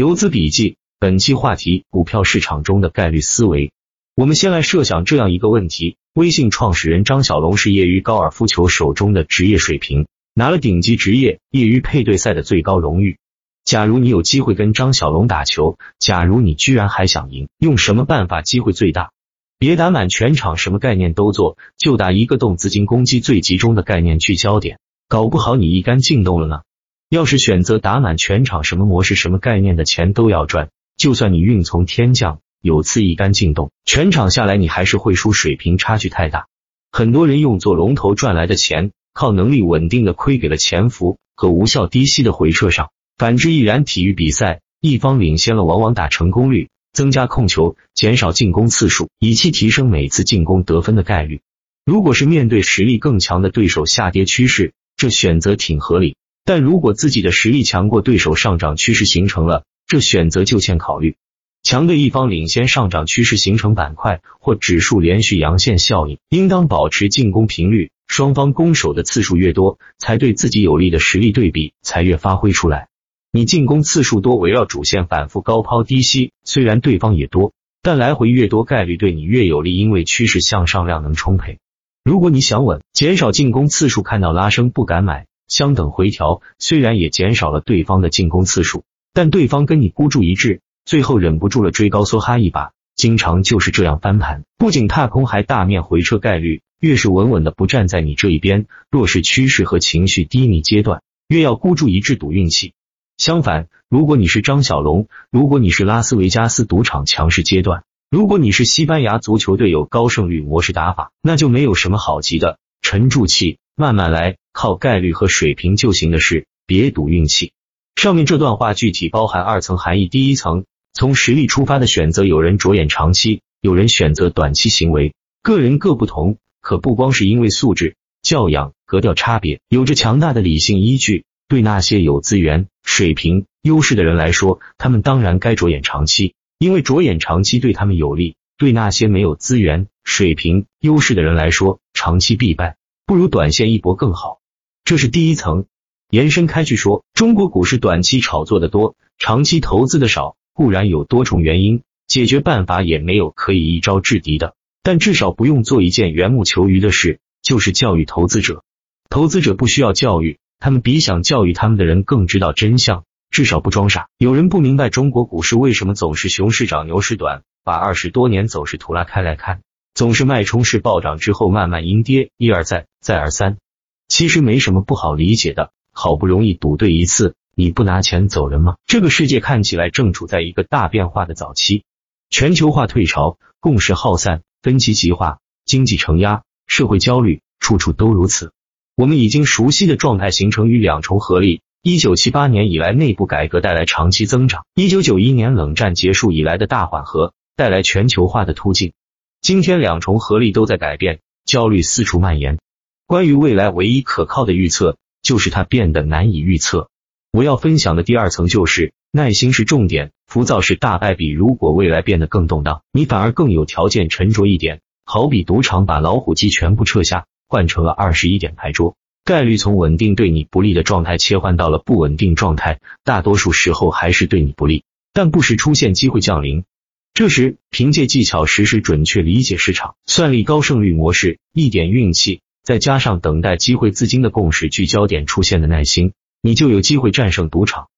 游资笔记，本期话题：股票市场中的概率思维。我们先来设想这样一个问题：微信创始人张小龙是业余高尔夫球手中的职业水平，拿了顶级职业业余配对赛的最高荣誉。假如你有机会跟张小龙打球，假如你居然还想赢，用什么办法机会最大？别打满全场，什么概念都做，就打一个洞，资金攻击最集中的概念聚焦点，搞不好你一杆进洞了呢。要是选择打满全场，什么模式、什么概念的钱都要赚，就算你运从天降，有次一杆进洞，全场下来你还是会输，水平差距太大。很多人用做龙头赚来的钱，靠能力稳定的亏给了潜伏和无效低吸的回撤上。反之亦然。体育比赛一方领先了，往往打成功率，增加控球，减少进攻次数，以期提升每次进攻得分的概率。如果是面对实力更强的对手下跌趋势，这选择挺合理。但如果自己的实力强过对手，上涨趋势形成了，这选择就欠考虑。强的一方领先，上涨趋势形成板块或指数连续阳线效应，应当保持进攻频率，双方攻守的次数越多，才对自己有利的实力对比才越发挥出来。你进攻次数多，围绕主线反复高抛低吸，虽然对方也多，但来回越多，概率对你越有利，因为趋势向上，量能充沛。如果你想稳，减少进攻次数，看到拉升不敢买。相等回调，虽然也减少了对方的进攻次数，但对方跟你孤注一掷，最后忍不住了追高梭哈一把，经常就是这样翻盘，不仅踏空，还大面回撤，概率越是稳稳的不站在你这一边，若是趋势和情绪低迷阶段，越要孤注一掷赌运气。相反，如果你是张小龙，如果你是拉斯维加斯赌场强势阶段，如果你是西班牙足球队有高胜率模式打法，那就没有什么好急的，沉住气，慢慢来。靠概率和水平就行的事，别赌运气。上面这段话具体包含二层含义：第一层，从实力出发的选择，有人着眼长期，有人选择短期行为，个人各不同。可不光是因为素质、教养、格调差别，有着强大的理性依据。对那些有资源、水平、优势的人来说，他们当然该着眼长期，因为着眼长期对他们有利。对那些没有资源、水平、优势的人来说，长期必败，不如短线一搏更好。这是第一层，延伸开去说，中国股市短期炒作的多，长期投资的少，固然有多重原因，解决办法也没有可以一招制敌的，但至少不用做一件缘木求鱼的事，就是教育投资者。投资者不需要教育，他们比想教育他们的人更知道真相，至少不装傻。有人不明白中国股市为什么总是熊市涨牛市短，把二十多年走势图拉开来看，总是脉冲式暴涨之后慢慢阴跌，一而再，再而三。其实没什么不好理解的，好不容易赌对一次，你不拿钱走人吗？这个世界看起来正处在一个大变化的早期，全球化退潮，共识耗散，分歧极化，经济承压，社会焦虑，处处都如此。我们已经熟悉的状态形成于两重合力：一九七八年以来内部改革带来长期增长，一九九一年冷战结束以来的大缓和带来全球化的突进。今天两重合力都在改变，焦虑四处蔓延。关于未来唯一可靠的预测，就是它变得难以预测。我要分享的第二层就是耐心是重点，浮躁是大败笔。如果未来变得更动荡，你反而更有条件沉着一点。好比赌场把老虎机全部撤下，换成了二十一点牌桌，概率从稳定对你不利的状态切换到了不稳定状态，大多数时候还是对你不利，但不时出现机会降临。这时凭借技巧实时准确理解市场，算力高胜率模式，一点运气。再加上等待机会资金的共识聚焦点出现的耐心，你就有机会战胜赌场。